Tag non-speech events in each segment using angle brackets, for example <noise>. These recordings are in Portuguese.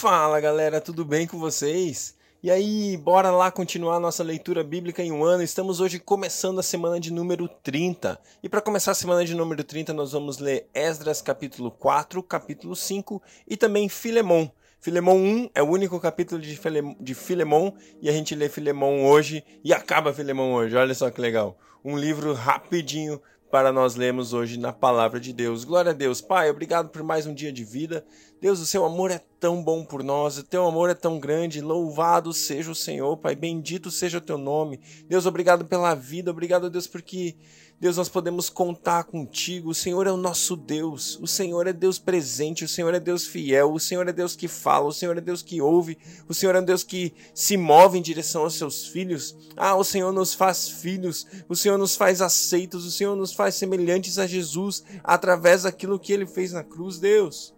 Fala galera, tudo bem com vocês? E aí, bora lá continuar nossa leitura bíblica em um ano. Estamos hoje começando a semana de número 30. E para começar a semana de número 30, nós vamos ler Esdras capítulo 4, capítulo 5 e também Filemon. Filemon 1 é o único capítulo de, File, Filemon e a gente lê Filemon hoje e acaba Filemon hoje. Olha só que legal. Um livro rapidinho para nós lermos hoje na palavra de Deus. Glória a Deus. Pai, obrigado por mais um dia de vida. Deus, o seu amor é tão bom por nós, o teu amor é tão grande. Louvado seja o Senhor, Pai. Bendito seja o teu nome. Deus, obrigado pela vida. Obrigado, Deus, porque Deus, nós podemos contar contigo. O Senhor é o nosso Deus. O Senhor é Deus presente. O Senhor é Deus fiel. O Senhor é Deus que fala. O Senhor é Deus que ouve. O Senhor é Deus que se move em direção aos seus filhos. Ah, o Senhor nos faz filhos. O Senhor nos faz aceitos. O Senhor nos faz semelhantes a Jesus através daquilo que ele fez na cruz, Deus.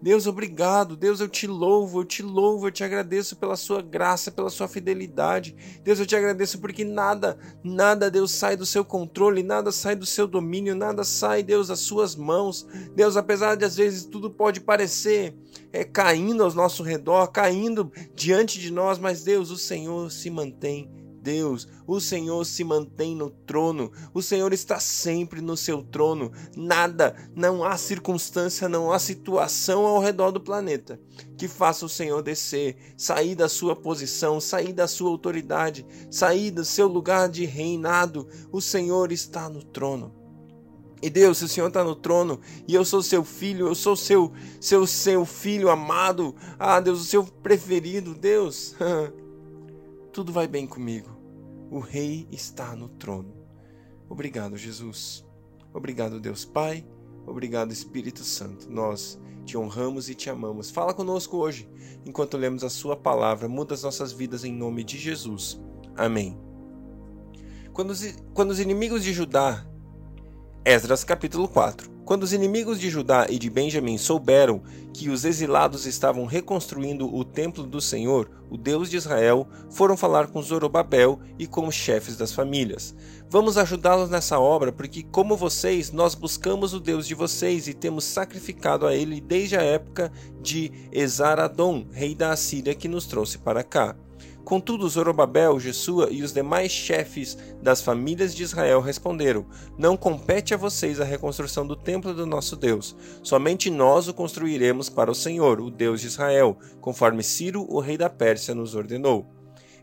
Deus, obrigado. Deus, eu te louvo, eu te louvo, eu te agradeço pela sua graça, pela sua fidelidade. Deus, eu te agradeço porque nada, nada, Deus, sai do seu controle, nada sai do seu domínio, nada sai, Deus, das suas mãos. Deus, apesar de às vezes tudo pode parecer é, caindo ao nosso redor, caindo diante de nós, mas Deus, o Senhor se mantém Deus, o Senhor se mantém no trono, o Senhor está sempre no seu trono. Nada, não há circunstância, não há situação ao redor do planeta que faça o Senhor descer, sair da sua posição, sair da sua autoridade, sair do seu lugar de reinado. O Senhor está no trono. E Deus, o Senhor está no trono e eu sou seu filho, eu sou seu, seu, seu filho amado, ah Deus, o seu preferido, Deus, <laughs> tudo vai bem comigo. O Rei está no trono. Obrigado, Jesus. Obrigado, Deus Pai. Obrigado, Espírito Santo. Nós te honramos e te amamos. Fala conosco hoje, enquanto lemos a Sua palavra. Muda as nossas vidas em nome de Jesus. Amém. Quando os, quando os inimigos de Judá. Esdras capítulo 4. Quando os inimigos de Judá e de Benjamim souberam que os exilados estavam reconstruindo o templo do Senhor, o Deus de Israel, foram falar com Zorobabel e com os chefes das famílias. Vamos ajudá-los nessa obra, porque, como vocês, nós buscamos o Deus de vocês e temos sacrificado a ele desde a época de Esaradom, rei da Assíria, que nos trouxe para cá. Contudo, Zorobabel, Jesua e os demais chefes das famílias de Israel responderam: Não compete a vocês a reconstrução do templo do nosso Deus. Somente nós o construiremos para o Senhor, o Deus de Israel, conforme Ciro, o rei da Pérsia, nos ordenou.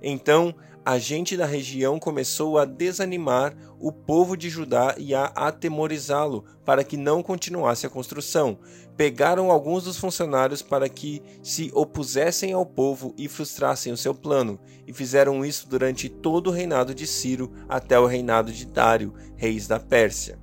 Então a gente da região começou a desanimar o povo de Judá e a atemorizá-lo para que não continuasse a construção. Pegaram alguns dos funcionários para que se opusessem ao povo e frustrassem o seu plano, e fizeram isso durante todo o reinado de Ciro até o reinado de Dário, reis da Pérsia.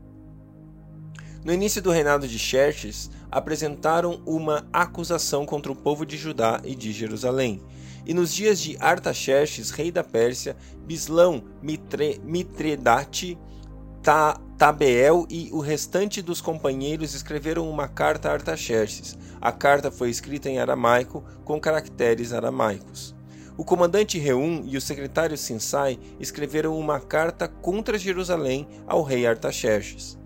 No início do reinado de Xerxes, apresentaram uma acusação contra o povo de Judá e de Jerusalém e nos dias de Artaxerxes, rei da Pérsia, Bislão, Mitre, Mitredate, Ta, Tabeel e o restante dos companheiros escreveram uma carta a Artaxerxes. A carta foi escrita em aramaico com caracteres aramaicos. O comandante Reum e o secretário Sinsai escreveram uma carta contra Jerusalém ao rei Artaxerxes.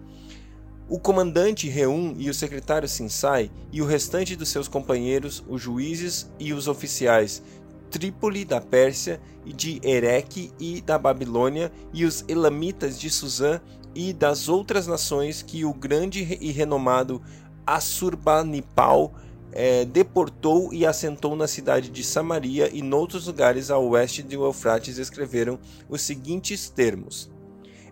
O comandante Reum e o secretário Sinsai e o restante dos seus companheiros, os juízes e os oficiais, Trípoli da Pérsia e de Ereque e da Babilônia, e os elamitas de Suzã e das outras nações que o grande e renomado Assurbanipal é, deportou e assentou na cidade de Samaria e noutros lugares ao oeste do Eufrates escreveram os seguintes termos.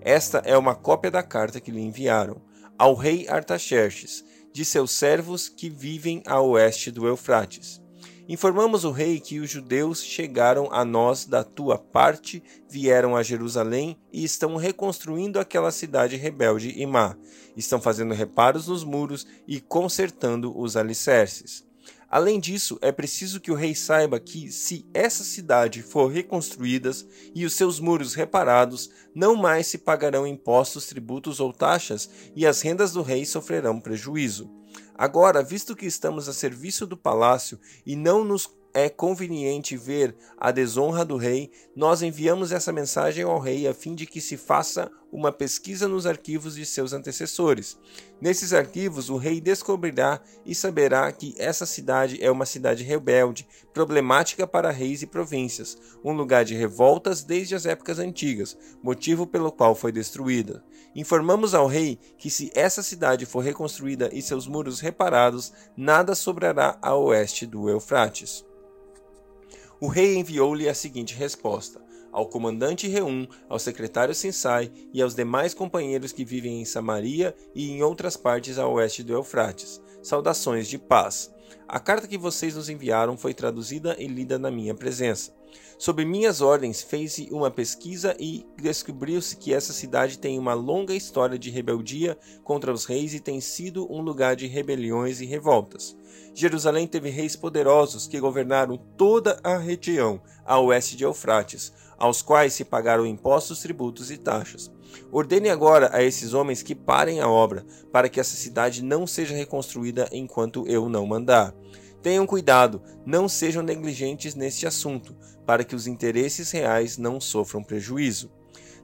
Esta é uma cópia da carta que lhe enviaram ao rei Artaxerxes, de seus servos que vivem a oeste do Eufrates. Informamos o rei que os judeus chegaram a nós da tua parte, vieram a Jerusalém e estão reconstruindo aquela cidade rebelde e má. Estão fazendo reparos nos muros e consertando os alicerces. Além disso, é preciso que o rei saiba que, se essa cidade for reconstruída e os seus muros reparados, não mais se pagarão impostos, tributos ou taxas, e as rendas do rei sofrerão prejuízo. Agora, visto que estamos a serviço do palácio e não nos é conveniente ver a desonra do rei, nós enviamos essa mensagem ao rei a fim de que se faça uma pesquisa nos arquivos de seus antecessores. Nesses arquivos, o rei descobrirá e saberá que essa cidade é uma cidade rebelde, problemática para reis e províncias, um lugar de revoltas desde as épocas antigas, motivo pelo qual foi destruída. Informamos ao rei que, se essa cidade for reconstruída e seus muros reparados, nada sobrará a oeste do Eufrates. O rei enviou-lhe a seguinte resposta: ao comandante Reum, ao secretário Sinsai e aos demais companheiros que vivem em Samaria e em outras partes a oeste do Eufrates. Saudações de paz. A carta que vocês nos enviaram foi traduzida e lida na minha presença. Sob minhas ordens, fez-se uma pesquisa e descobriu-se que essa cidade tem uma longa história de rebeldia contra os reis e tem sido um lugar de rebeliões e revoltas. Jerusalém teve reis poderosos que governaram toda a região a oeste de Eufrates, aos quais se pagaram impostos, tributos e taxas. Ordene agora a esses homens que parem a obra, para que essa cidade não seja reconstruída enquanto eu não mandar. Tenham cuidado, não sejam negligentes neste assunto, para que os interesses reais não sofram prejuízo.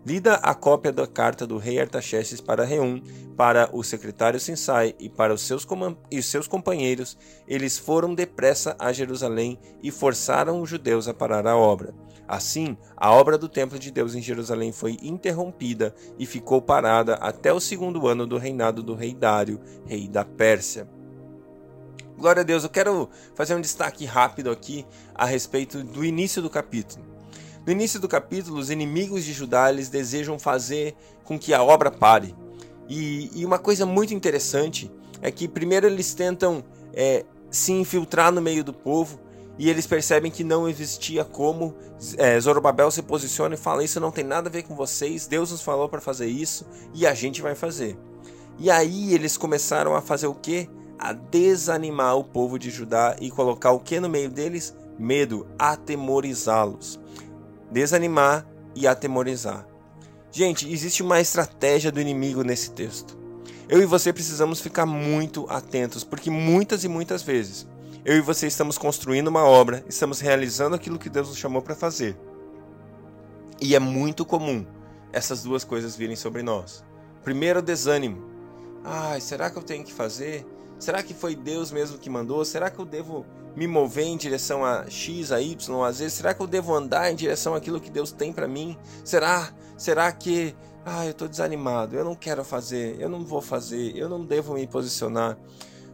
Lida a cópia da carta do rei Artaxerxes para Reum, para o secretário Sinsai e para os seus, e seus companheiros, eles foram depressa a Jerusalém e forçaram os judeus a parar a obra. Assim, a obra do templo de Deus em Jerusalém foi interrompida e ficou parada até o segundo ano do reinado do rei Dário, rei da Pérsia. Glória a Deus, eu quero fazer um destaque rápido aqui a respeito do início do capítulo. No início do capítulo, os inimigos de Judá eles desejam fazer com que a obra pare. E, e uma coisa muito interessante é que primeiro eles tentam é, se infiltrar no meio do povo e eles percebem que não existia como. É, Zorobabel se posiciona e fala: Isso não tem nada a ver com vocês, Deus nos falou para fazer isso e a gente vai fazer. E aí eles começaram a fazer o que? A desanimar o povo de Judá e colocar o que no meio deles? Medo, atemorizá-los. Desanimar e atemorizar. Gente, existe uma estratégia do inimigo nesse texto. Eu e você precisamos ficar muito atentos, porque muitas e muitas vezes eu e você estamos construindo uma obra, estamos realizando aquilo que Deus nos chamou para fazer. E é muito comum essas duas coisas virem sobre nós. Primeiro, o desânimo. Ai, será que eu tenho que fazer? Será que foi Deus mesmo que mandou? Será que eu devo me mover em direção a X, a Y, a Z? Será que eu devo andar em direção àquilo que Deus tem para mim? Será? Será que ah, eu estou desanimado, eu não quero fazer, eu não vou fazer, eu não devo me posicionar.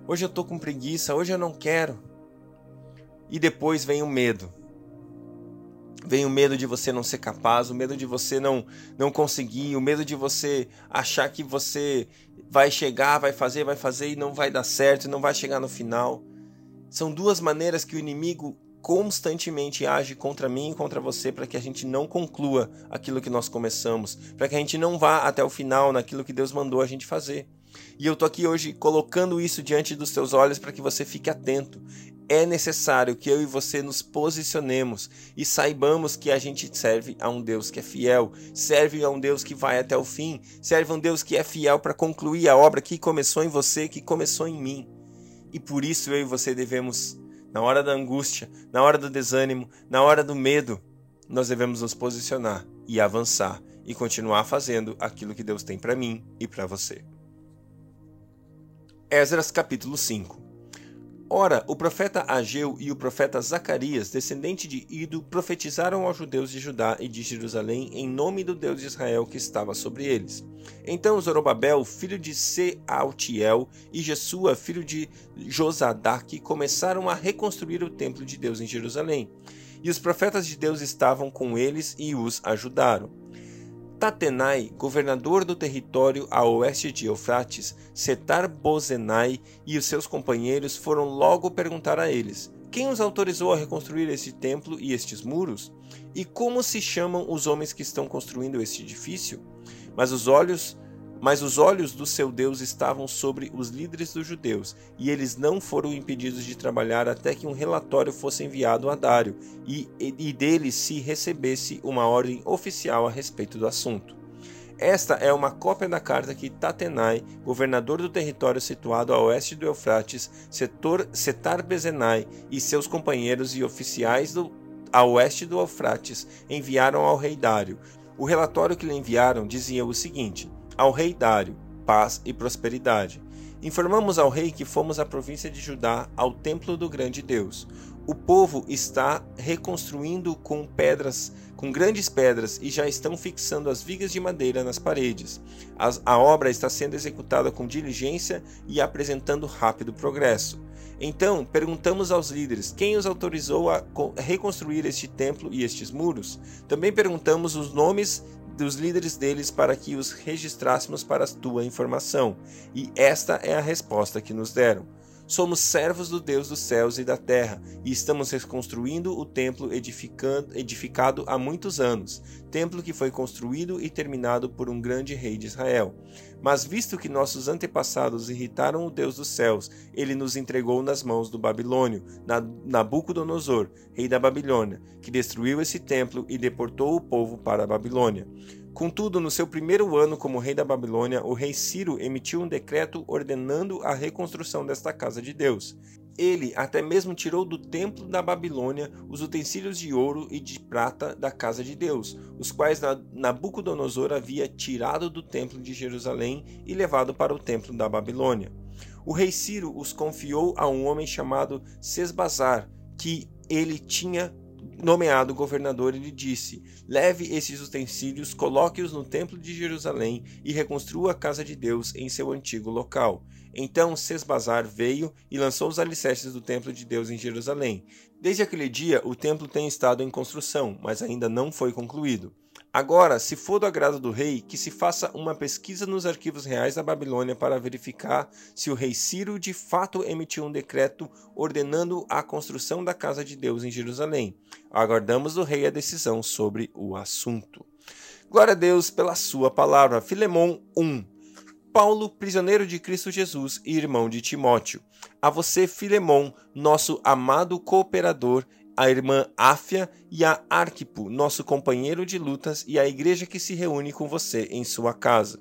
Hoje eu estou com preguiça, hoje eu não quero. E depois vem o medo. Vem o medo de você não ser capaz, o medo de você não não conseguir, o medo de você achar que você vai chegar, vai fazer, vai fazer e não vai dar certo, não vai chegar no final. São duas maneiras que o inimigo constantemente age contra mim e contra você para que a gente não conclua aquilo que nós começamos, para que a gente não vá até o final naquilo que Deus mandou a gente fazer. E eu tô aqui hoje colocando isso diante dos seus olhos para que você fique atento. É necessário que eu e você nos posicionemos e saibamos que a gente serve a um Deus que é fiel, serve a um Deus que vai até o fim, serve a um Deus que é fiel para concluir a obra que começou em você, que começou em mim. E por isso eu e você devemos, na hora da angústia, na hora do desânimo, na hora do medo, nós devemos nos posicionar e avançar e continuar fazendo aquilo que Deus tem para mim e para você. Esdras capítulo 5 Ora, o profeta Ageu e o profeta Zacarias, descendente de Ido, profetizaram aos judeus de Judá e de Jerusalém em nome do Deus de Israel que estava sobre eles. Então Zorobabel, filho de Sealtiel, e Jesua, filho de Josadaque, começaram a reconstruir o templo de Deus em Jerusalém. E os profetas de Deus estavam com eles e os ajudaram. Tatenai, governador do território a oeste de Eufrates, Setar-Bozenai e os seus companheiros foram logo perguntar a eles: Quem os autorizou a reconstruir este templo e estes muros? E como se chamam os homens que estão construindo este edifício? Mas os olhos mas os olhos do seu Deus estavam sobre os líderes dos judeus, e eles não foram impedidos de trabalhar até que um relatório fosse enviado a Dário e, e dele se recebesse uma ordem oficial a respeito do assunto. Esta é uma cópia da carta que Tatenai, governador do território situado a oeste do Eufrates, setor Setar-Bezenai e seus companheiros e oficiais do, a oeste do Eufrates enviaram ao rei Dário, O relatório que lhe enviaram dizia o seguinte: Ao rei Dário, paz e prosperidade. Informamos ao rei que fomos à província de Judá, ao templo do grande Deus. O povo está reconstruindo com pedras, com grandes pedras, e já estão fixando as vigas de madeira nas paredes. As, a obra está sendo executada com diligência e apresentando rápido progresso. Então, perguntamos aos líderes quem os autorizou a reconstruir este templo e estes muros. Também perguntamos os nomes dos líderes deles para que os registrássemos para a tua informação. E esta é a resposta que nos deram. Somos servos do Deus dos céus e da terra, e estamos reconstruindo o templo edificado há muitos anos, templo que foi construído e terminado por um grande rei de Israel. Mas visto que nossos antepassados irritaram o Deus dos céus, ele nos entregou nas mãos do Babilônio, Nabucodonosor, rei da Babilônia, que destruiu esse templo e deportou o povo para a Babilônia. Contudo, no seu primeiro ano como rei da Babilônia, o rei Ciro emitiu um decreto ordenando a reconstrução desta casa de Deus. Ele até mesmo tirou do templo da Babilônia os utensílios de ouro e de prata da casa de Deus, os quais Nabucodonosor havia tirado do templo de Jerusalém e levado para o templo da Babilônia. O rei Ciro os confiou a um homem chamado Sesbazar, que ele tinha nomeado governador, ele disse: Leve esses utensílios, coloque-os no templo de Jerusalém e reconstrua a casa de Deus em seu antigo local. Então Sesbazar veio e lançou os alicerces do templo de Deus em Jerusalém. Desde aquele dia, o templo tem estado em construção, mas ainda não foi concluído. Agora, se for do agrado do rei, que se faça uma pesquisa nos arquivos reais da Babilônia para verificar se o rei Ciro de fato emitiu um decreto ordenando a construção da casa de Deus em Jerusalém. Aguardamos do rei a decisão sobre o assunto. Glória a Deus pela sua palavra. Filemão 1. Paulo, prisioneiro de Cristo Jesus e irmão de Timóteo. A você, Filemão, nosso amado cooperador a irmã Áfia e a Arquipo, nosso companheiro de lutas, e a igreja que se reúne com você em sua casa.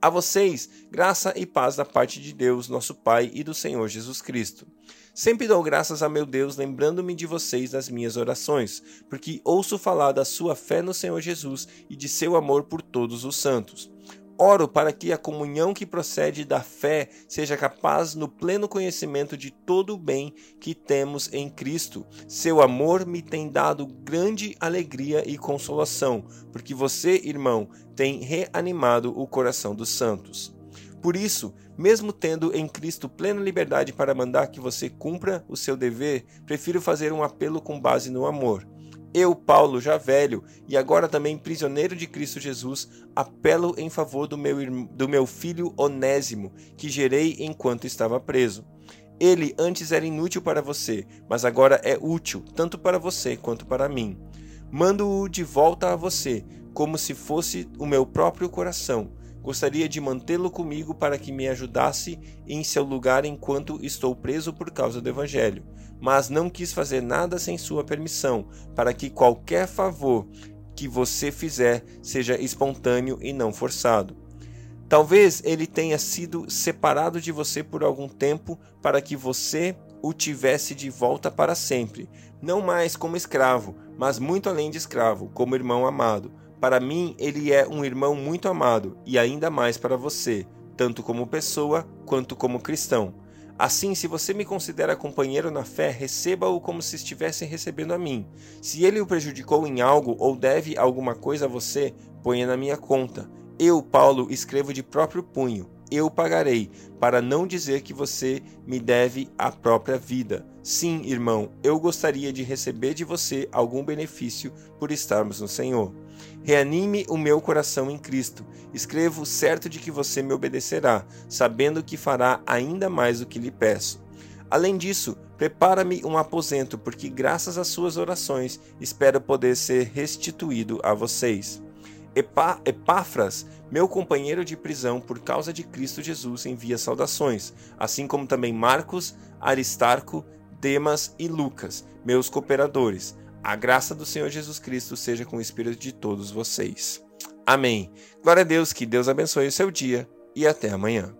A vocês, graça e paz da parte de Deus, nosso Pai e do Senhor Jesus Cristo. Sempre dou graças a meu Deus, lembrando-me de vocês nas minhas orações, porque ouço falar da sua fé no Senhor Jesus e de seu amor por todos os santos. Oro para que a comunhão que procede da fé seja capaz no pleno conhecimento de todo o bem que temos em Cristo. Seu amor me tem dado grande alegria e consolação, porque você, irmão, tem reanimado o coração dos santos. Por isso, mesmo tendo em Cristo plena liberdade para mandar que você cumpra o seu dever, prefiro fazer um apelo com base no amor. Eu, Paulo, já velho e agora também prisioneiro de Cristo Jesus, apelo em favor do meu, do meu filho Onésimo, que gerei enquanto estava preso. Ele antes era inútil para você, mas agora é útil, tanto para você quanto para mim. Mando-o de volta a você, como se fosse o meu próprio coração. Gostaria de mantê-lo comigo para que me ajudasse em seu lugar enquanto estou preso por causa do Evangelho mas não quis fazer nada sem sua permissão, para que qualquer favor que você fizer seja espontâneo e não forçado. Talvez ele tenha sido separado de você por algum tempo para que você o tivesse de volta para sempre, não mais como escravo, mas muito além de escravo, como irmão amado. Para mim, ele é um irmão muito amado, e ainda mais para você, tanto como pessoa quanto como cristão. Assim, se você me considera companheiro na fé, receba-o como se estivesse recebendo a mim. Se ele o prejudicou em algo ou deve alguma coisa a você, ponha na minha conta. Eu, Paulo, escrevo de próprio punho. Eu pagarei, para não dizer que você me deve a própria vida. Sim, irmão, eu gostaria de receber de você algum benefício por estarmos no Senhor. Reanime o meu coração em Cristo. Escrevo certo de que você me obedecerá, sabendo que fará ainda mais do que lhe peço. Além disso, prepara-me um aposento, porque graças às suas orações espero poder ser restituído a vocês. Epáfras, meu companheiro de prisão por causa de Cristo Jesus, envia saudações, assim como também Marcos, Aristarco, Demas e Lucas, meus cooperadores. A graça do Senhor Jesus Cristo seja com o espírito de todos vocês. Amém. Glória a Deus, que Deus abençoe o seu dia e até amanhã.